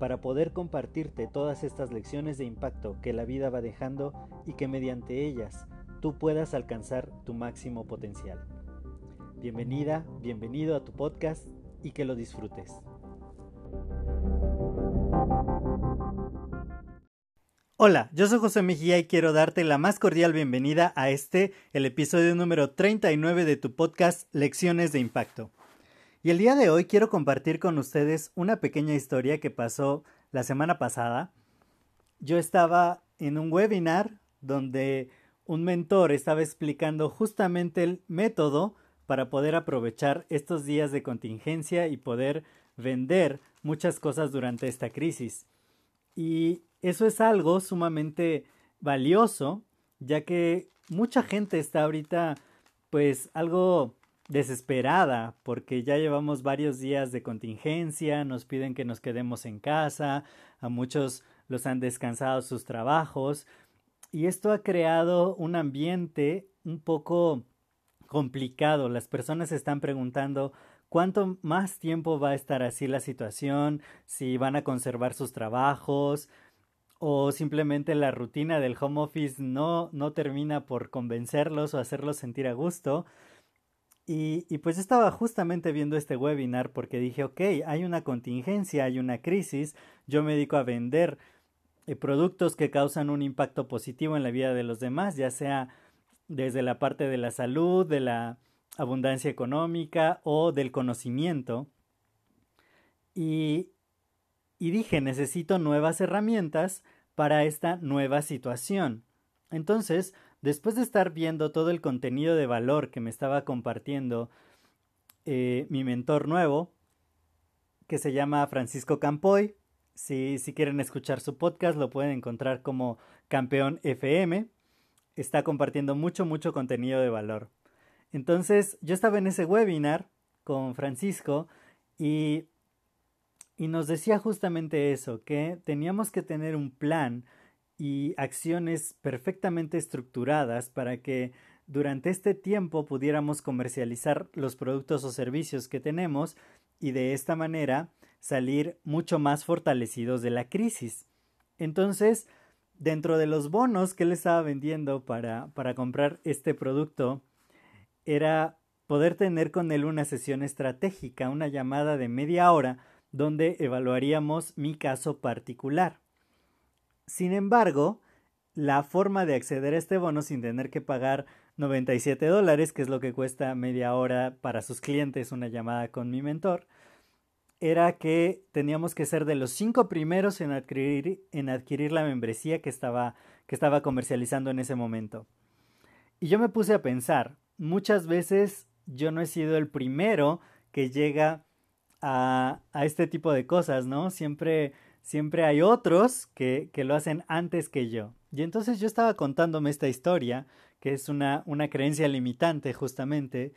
para poder compartirte todas estas lecciones de impacto que la vida va dejando y que mediante ellas tú puedas alcanzar tu máximo potencial. Bienvenida, bienvenido a tu podcast y que lo disfrutes. Hola, yo soy José Mejía y quiero darte la más cordial bienvenida a este, el episodio número 39 de tu podcast Lecciones de Impacto. Y el día de hoy quiero compartir con ustedes una pequeña historia que pasó la semana pasada. Yo estaba en un webinar donde un mentor estaba explicando justamente el método para poder aprovechar estos días de contingencia y poder vender muchas cosas durante esta crisis. Y eso es algo sumamente valioso, ya que mucha gente está ahorita pues algo desesperada porque ya llevamos varios días de contingencia, nos piden que nos quedemos en casa, a muchos los han descansado sus trabajos y esto ha creado un ambiente un poco complicado. Las personas están preguntando cuánto más tiempo va a estar así la situación, si van a conservar sus trabajos o simplemente la rutina del home office no, no termina por convencerlos o hacerlos sentir a gusto. Y, pues estaba justamente viendo este webinar porque dije, ok, hay una contingencia, hay una crisis, yo me dedico a vender eh, productos que causan un impacto positivo en la vida de los demás, ya sea desde la parte de la salud, de la abundancia económica o del conocimiento. Y, y dije, necesito nuevas herramientas para esta nueva situación. Entonces, después de estar viendo todo el contenido de valor que me estaba compartiendo eh, mi mentor nuevo, que se llama Francisco Campoy, si, si quieren escuchar su podcast lo pueden encontrar como Campeón FM, está compartiendo mucho, mucho contenido de valor. Entonces, yo estaba en ese webinar con Francisco y, y nos decía justamente eso, que teníamos que tener un plan, y acciones perfectamente estructuradas para que durante este tiempo pudiéramos comercializar los productos o servicios que tenemos y de esta manera salir mucho más fortalecidos de la crisis. Entonces, dentro de los bonos que él estaba vendiendo para, para comprar este producto, era poder tener con él una sesión estratégica, una llamada de media hora, donde evaluaríamos mi caso particular. Sin embargo, la forma de acceder a este bono sin tener que pagar 97 dólares, que es lo que cuesta media hora para sus clientes una llamada con mi mentor, era que teníamos que ser de los cinco primeros en adquirir, en adquirir la membresía que estaba, que estaba comercializando en ese momento. Y yo me puse a pensar, muchas veces yo no he sido el primero que llega a, a este tipo de cosas, ¿no? Siempre siempre hay otros que, que, lo hacen antes que yo. Y entonces yo estaba contándome esta historia, que es una, una creencia limitante justamente,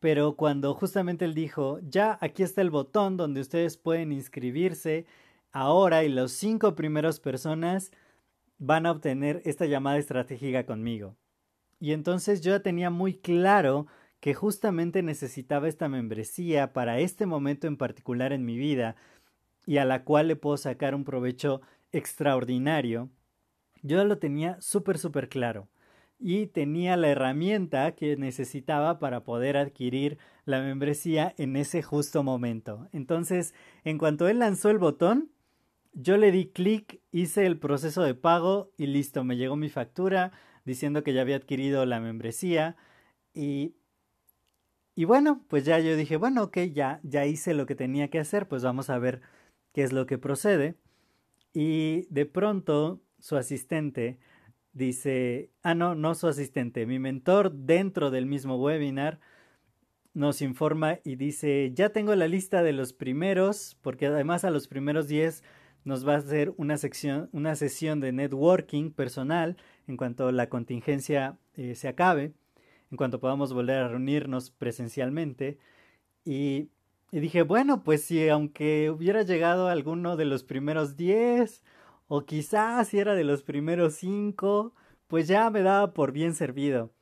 pero cuando justamente él dijo, ya aquí está el botón donde ustedes pueden inscribirse ahora y los cinco primeros personas van a obtener esta llamada estratégica conmigo. Y entonces yo ya tenía muy claro que justamente necesitaba esta membresía para este momento en particular en mi vida, y a la cual le puedo sacar un provecho extraordinario, yo lo tenía súper, súper claro y tenía la herramienta que necesitaba para poder adquirir la membresía en ese justo momento. Entonces, en cuanto él lanzó el botón, yo le di clic, hice el proceso de pago y listo, me llegó mi factura diciendo que ya había adquirido la membresía y y bueno, pues ya yo dije, bueno, ok, ya ya hice lo que tenía que hacer, pues vamos a ver qué es lo que procede. Y de pronto su asistente dice, ah, no, no su asistente, mi mentor dentro del mismo webinar nos informa y dice, ya tengo la lista de los primeros, porque además a los primeros 10 nos va a hacer una, sección, una sesión de networking personal en cuanto la contingencia eh, se acabe, en cuanto podamos volver a reunirnos presencialmente. Y, y, dije, bueno, pues si aunque hubiera llegado alguno de los primeros 10, o quizás si era de los primeros 5, pues ya me daba por bien servido.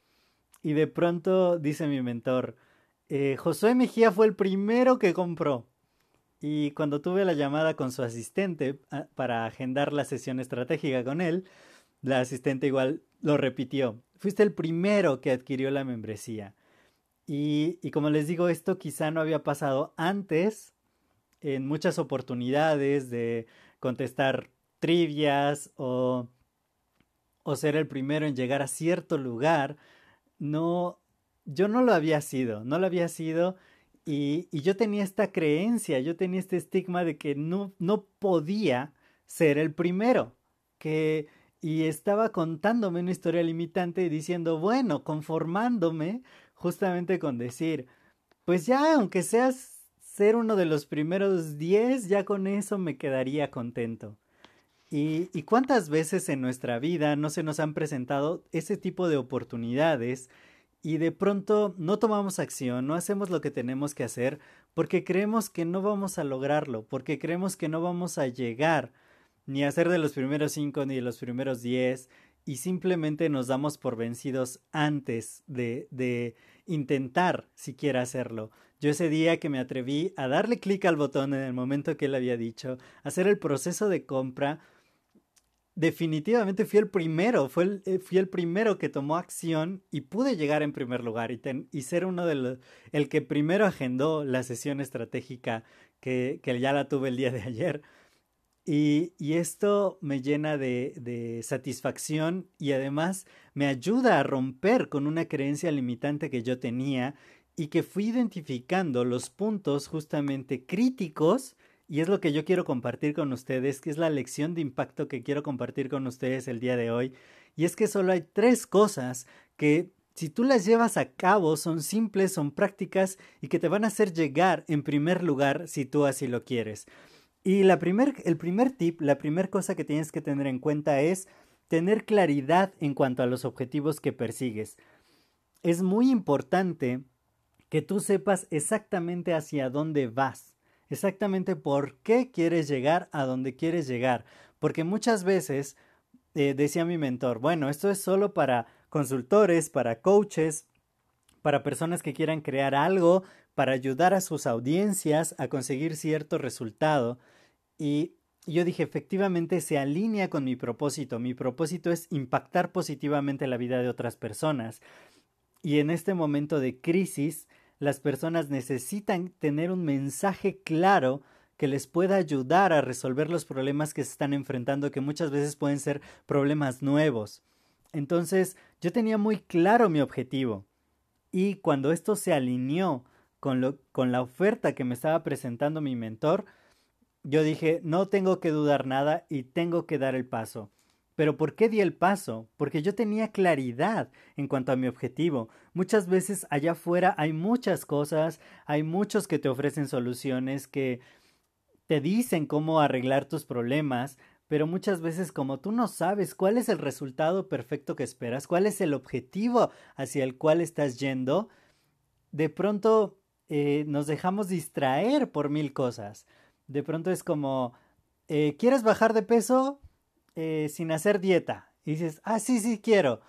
Y de pronto dice mi mentor, eh, Josué Mejía fue el primero que compró. Y cuando tuve la llamada con su asistente ah, para agendar la sesión estratégica con él, la asistente igual lo repitió. Fuiste el primero que adquirió la membresía. Y, como les digo, esto quizá no había pasado antes en muchas oportunidades de contestar trivias o, o ser el primero en llegar a cierto lugar. No, yo no lo había sido, no lo había sido y, y, yo tenía esta creencia, yo tenía este estigma de que no, no podía ser el primero, que y estaba contándome una historia limitante y diciendo, bueno, conformándome justamente con decir, pues ya, aunque seas ser uno de los primeros diez, ya con eso me quedaría contento. Y, y cuántas veces en nuestra vida no se nos han presentado ese tipo de oportunidades y de pronto no tomamos acción, no hacemos lo que tenemos que hacer porque creemos que no vamos a lograrlo, porque creemos que no vamos a llegar ni a ser de los primeros cinco ni de los primeros diez y simplemente nos damos por vencidos antes de, de intentar siquiera hacerlo. Yo ese día que me atreví a darle clic al botón en el momento que él había dicho, hacer el proceso de compra, definitivamente fui el primero, fue el, eh, fui el primero que tomó acción y pude llegar en primer lugar y, y ser uno de los, el que primero agendó la sesión estratégica que, que ya la tuve el día de ayer. Y, esto me llena de, de satisfacción y además me ayuda a romper con una creencia limitante que yo tenía y que fui identificando los puntos justamente críticos y es lo que yo quiero compartir con ustedes, que es la lección de impacto que quiero compartir con ustedes el día de hoy. Y es que solo hay tres cosas que si tú las llevas a cabo son simples, son prácticas y que te van a hacer llegar en primer lugar si tú así lo quieres. Y la primer, el primer tip, la primera cosa que tienes que tener en cuenta es tener claridad en cuanto a los objetivos que persigues. Es muy importante que tú sepas exactamente hacia dónde vas exactamente por qué quieres llegar a donde quieres llegar. Porque muchas veces, eh, decía mi mentor, bueno, esto es solo para consultores, para coaches, para personas que quieran crear algo, para ayudar a sus audiencias a conseguir cierto resultado. Y yo dije, efectivamente se alinea con mi propósito. Mi propósito es impactar positivamente la vida de otras personas. Y en este momento de crisis, las personas necesitan tener un mensaje claro que les pueda ayudar a resolver los problemas que se están enfrentando, que muchas veces pueden ser problemas nuevos. Entonces, yo tenía muy claro mi objetivo. Y cuando esto se alineó con, lo, con la oferta que me estaba presentando mi mentor, yo dije, no tengo que dudar nada y tengo que dar el paso. Pero ¿por qué di el paso? Porque yo tenía claridad en cuanto a mi objetivo. Muchas veces allá afuera hay muchas cosas, hay muchos que te ofrecen soluciones, que te dicen cómo arreglar tus problemas, pero muchas veces como tú no sabes cuál es el resultado perfecto que esperas, cuál es el objetivo hacia el cual estás yendo, de pronto eh, nos dejamos distraer por mil cosas. De pronto es como, eh, ¿quieres bajar de peso? Eh, sin hacer dieta y dices, ah, sí, sí quiero,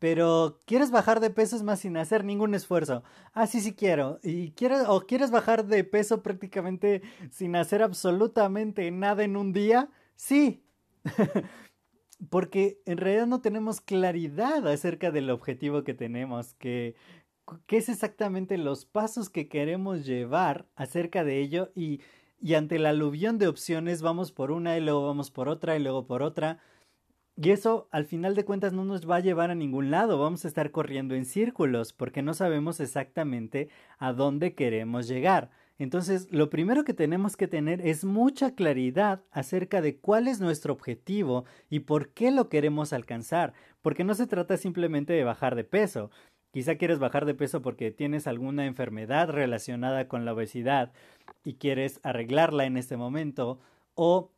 pero quieres bajar de peso es más sin hacer ningún esfuerzo. Ah, sí, sí quiero. Y quieres, o quieres bajar de peso prácticamente sin hacer absolutamente nada en un día. Sí. Porque en realidad no tenemos claridad acerca del objetivo que tenemos, que qué es exactamente los pasos que queremos llevar acerca de ello y y ante la aluvión de opciones vamos por una y luego vamos por otra y luego por otra. Y eso al final de cuentas no nos va a llevar a ningún lado, vamos a estar corriendo en círculos porque no sabemos exactamente a dónde queremos llegar. Entonces, lo primero que tenemos que tener es mucha claridad acerca de cuál es nuestro objetivo y por qué lo queremos alcanzar, porque no se trata simplemente de bajar de peso. Quizá quieres bajar de peso porque tienes alguna enfermedad relacionada con la obesidad y quieres arreglarla en este momento o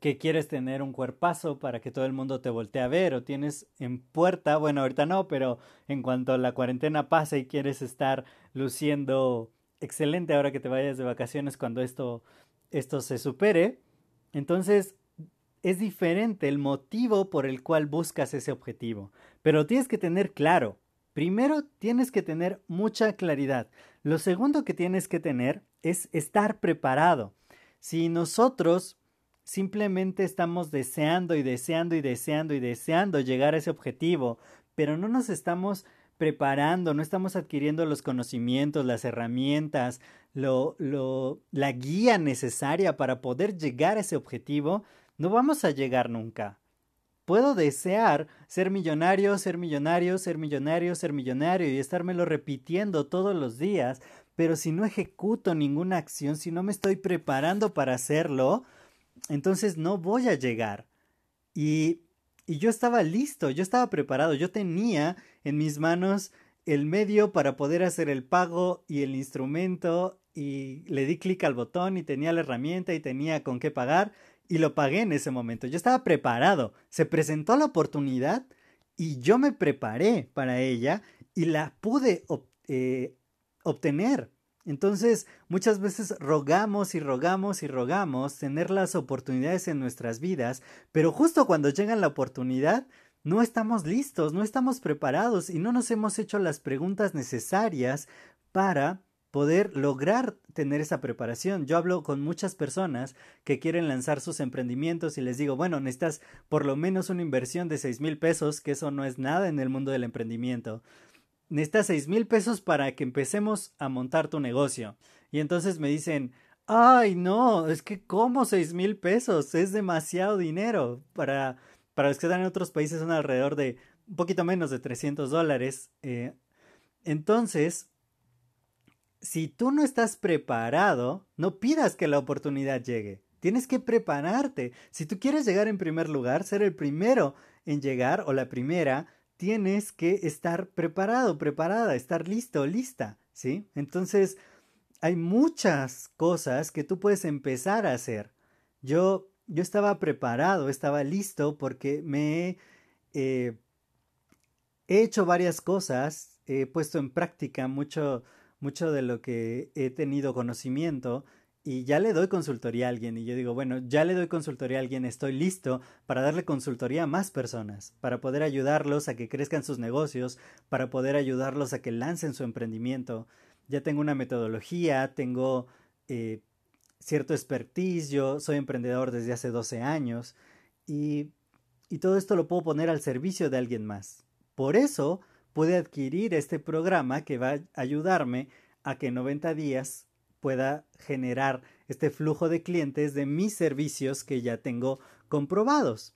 que quieres tener un cuerpazo para que todo el mundo te voltee a ver o tienes en puerta, bueno, ahorita no, pero en cuanto la cuarentena pase y quieres estar luciendo excelente ahora que te vayas de vacaciones cuando esto esto se supere, entonces es diferente el motivo por el cual buscas ese objetivo, pero tienes que tener claro. Primero tienes que tener mucha claridad. Lo segundo que tienes que tener es estar preparado. Si nosotros simplemente estamos deseando y deseando y deseando y deseando llegar a ese objetivo, pero no nos estamos preparando, no estamos adquiriendo los conocimientos, las herramientas, la guía necesaria para poder llegar a ese objetivo, no vamos a llegar nunca. Puedo desear ser millonario, ser millonario, ser millonario, ser millonario y estármelo repitiendo todos los días, pero si no ejecuto ninguna acción, si no me estoy preparando para hacerlo, entonces no voy a llegar. Y, y yo estaba listo, yo estaba preparado, yo tenía en mis manos el medio para poder hacer el pago y el instrumento y le di clic al botón y tenía la herramienta y tenía con qué pagar y lo pagué en ese momento. Yo estaba preparado, se presentó la oportunidad y yo me preparé para ella y la pude eh, obtener. Entonces, muchas veces rogamos y rogamos y rogamos tener las oportunidades en nuestras vidas, pero justo cuando llega la oportunidad, no estamos listos, no estamos preparados y no nos hemos hecho las preguntas necesarias para poder lograr tener esa preparación. Yo hablo con muchas personas que quieren lanzar sus emprendimientos y les digo, bueno, necesitas por lo menos una inversión de seis mil pesos, que eso no es nada en el mundo del emprendimiento necesitas seis mil pesos para que empecemos a montar tu negocio. Y entonces me dicen, ay, no, es que como seis mil pesos, es demasiado dinero. Para, para los que están en otros países son alrededor de un poquito menos de 300 dólares. Eh, entonces, si tú no estás preparado, no pidas que la oportunidad llegue. Tienes que prepararte. Si tú quieres llegar en primer lugar, ser el primero en llegar o la primera, tienes que estar preparado, preparada, estar listo, lista, ¿sí? Entonces, hay muchas cosas que tú puedes empezar a hacer. Yo, yo estaba preparado, estaba listo porque me he hecho varias cosas, he puesto en práctica mucho, mucho de lo que he tenido conocimiento y ya le doy consultoría a alguien y yo digo, bueno, ya le doy consultoría a alguien, estoy listo para darle consultoría a más personas, para poder ayudarlos a que crezcan sus negocios, para poder ayudarlos a que lancen su emprendimiento. Ya tengo una metodología, tengo eh, cierto expertise, yo soy emprendedor desde hace 12 años y, y todo esto lo puedo poner al servicio de alguien más. Por eso pude adquirir este programa que va a ayudarme a que en 90 días pueda generar este flujo de clientes de mis servicios que ya tengo comprobados,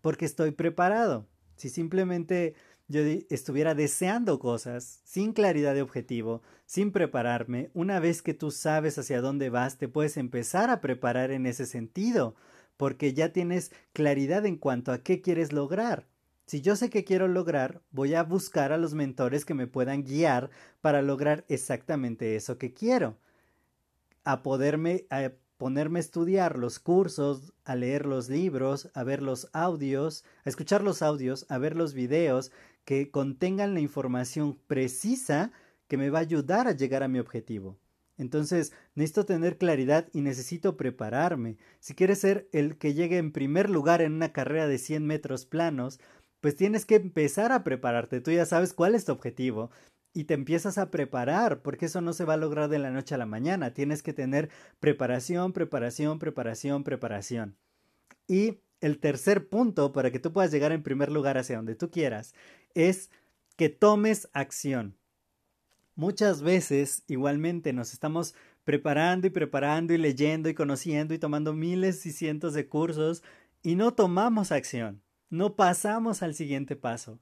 porque estoy preparado. Si simplemente yo estuviera deseando cosas sin claridad de objetivo, sin prepararme, una vez que tú sabes hacia dónde vas, te puedes empezar a preparar en ese sentido, porque ya tienes claridad en cuanto a qué quieres lograr. Si yo sé qué quiero lograr, voy a buscar a los mentores que me puedan guiar para lograr exactamente eso que quiero a poderme a ponerme a estudiar los cursos, a leer los libros, a ver los audios, a escuchar los audios, a ver los videos que contengan la información precisa que me va a ayudar a llegar a mi objetivo. Entonces, necesito tener claridad y necesito prepararme. Si quieres ser el que llegue en primer lugar en una carrera de 100 metros planos, pues tienes que empezar a prepararte. Tú ya sabes cuál es tu objetivo y te empiezas a preparar, porque eso no se va a lograr de la noche a la mañana. Tienes que tener preparación, preparación, preparación, preparación. Y el tercer punto para que tú puedas llegar en primer lugar hacia donde tú quieras es que tomes acción. Muchas veces igualmente nos estamos preparando y preparando y leyendo y conociendo y tomando miles y cientos de cursos y no tomamos acción, no pasamos al siguiente paso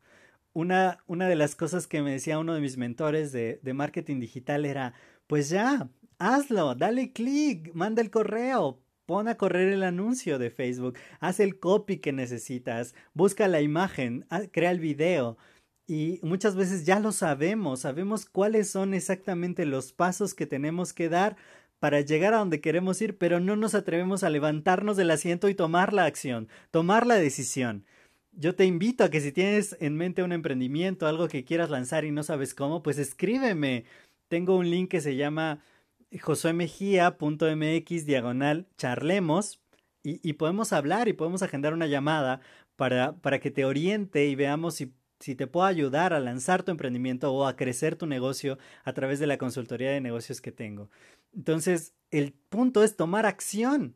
una, una de las cosas que me decía uno de mis mentores de, de marketing digital era, pues ya, hazlo, dale clic, manda el correo, pon a correr el anuncio de Facebook, haz el copy que necesitas, busca la imagen, crea el video. Y muchas veces ya lo sabemos, sabemos cuáles son exactamente los pasos que tenemos que dar para llegar a donde queremos ir, pero no nos atrevemos a levantarnos del asiento y tomar la acción, tomar la decisión. Yo te invito a que si tienes en mente un emprendimiento, algo que quieras lanzar y no sabes cómo, pues escríbeme. Tengo un link que se llama josuemejía.mx diagonal charlemos y, y, podemos hablar y podemos agendar una llamada para, para que te oriente y veamos si si te puedo ayudar a lanzar tu emprendimiento o a crecer tu negocio a través de la consultoría de negocios que tengo. Entonces, el punto es tomar acción.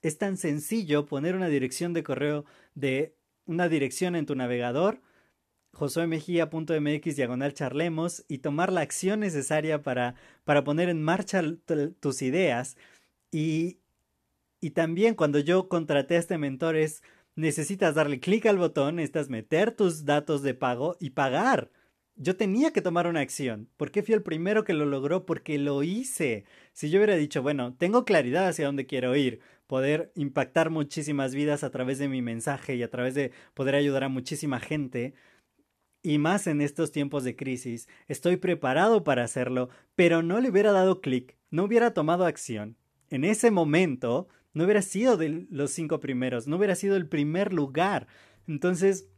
Es tan sencillo poner una dirección de correo de una dirección en tu navegador, josuemejía.mx diagonal charlemos y tomar la acción necesaria para, para poner en marcha tus ideas. Y, y también cuando yo contraté a este mentor es necesitas darle clic al botón, necesitas meter tus datos de pago y pagar. Yo tenía que tomar una acción. ¿Por qué fui el primero que lo logró? Porque lo hice. Si yo hubiera dicho, bueno, tengo claridad hacia dónde quiero ir, poder impactar muchísimas vidas a través de mi mensaje y a través de poder ayudar a muchísima gente, y más en estos tiempos de crisis, estoy preparado para hacerlo, pero no le hubiera dado clic, no hubiera tomado acción. En ese momento, no hubiera sido de los cinco primeros, no hubiera sido el primer lugar. Entonces,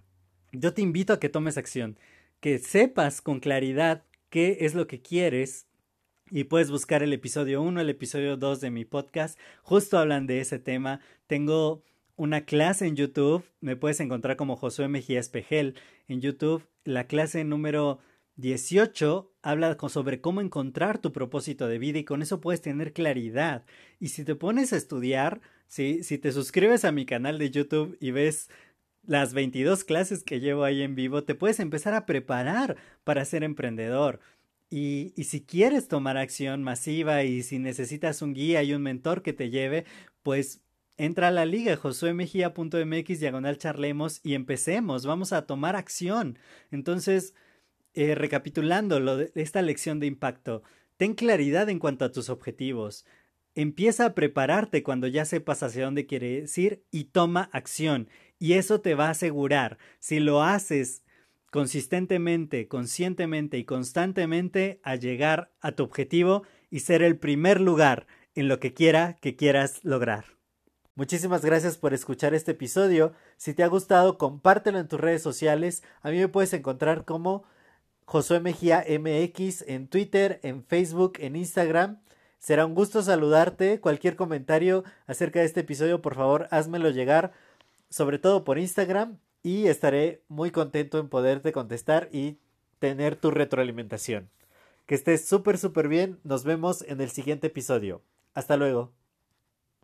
yo te invito a que tomes acción, que sepas con claridad qué es lo que quieres y puedes buscar el episodio 1, el episodio 2 de mi podcast, justo hablan de ese tema. Tengo una clase en YouTube, me puedes encontrar como Josué Mejía Espejel en YouTube, la clase número 18 habla sobre cómo encontrar tu propósito de vida y con eso puedes tener claridad. Y si te pones a estudiar, si, si te suscribes a mi canal de YouTube y ves las 22 clases que llevo ahí en vivo, te puedes empezar a preparar para ser emprendedor. Y, y, si quieres tomar acción masiva y si necesitas un guía y un mentor que te lleve, pues entra a la liga josuemejía.mx diagonal charlemos y empecemos, vamos a tomar acción. Entonces, eh, recapitulando de esta lección de impacto, ten claridad en cuanto a tus objetivos. Empieza a prepararte cuando ya sepas hacia dónde quieres ir y toma acción. Y eso te va a asegurar, si lo haces consistentemente, conscientemente y constantemente, a llegar a tu objetivo y ser el primer lugar en lo que quiera que quieras lograr. Muchísimas gracias por escuchar este episodio. Si te ha gustado, compártelo en tus redes sociales. A mí me puedes encontrar como Josué Mejía MX en Twitter, en Facebook, en Instagram. Será un gusto saludarte. Cualquier comentario acerca de este episodio, por favor, házmelo llegar, sobre todo por Instagram, y estaré muy contento en poderte contestar y tener tu retroalimentación. Que estés súper, súper bien. Nos vemos en el siguiente episodio. Hasta luego.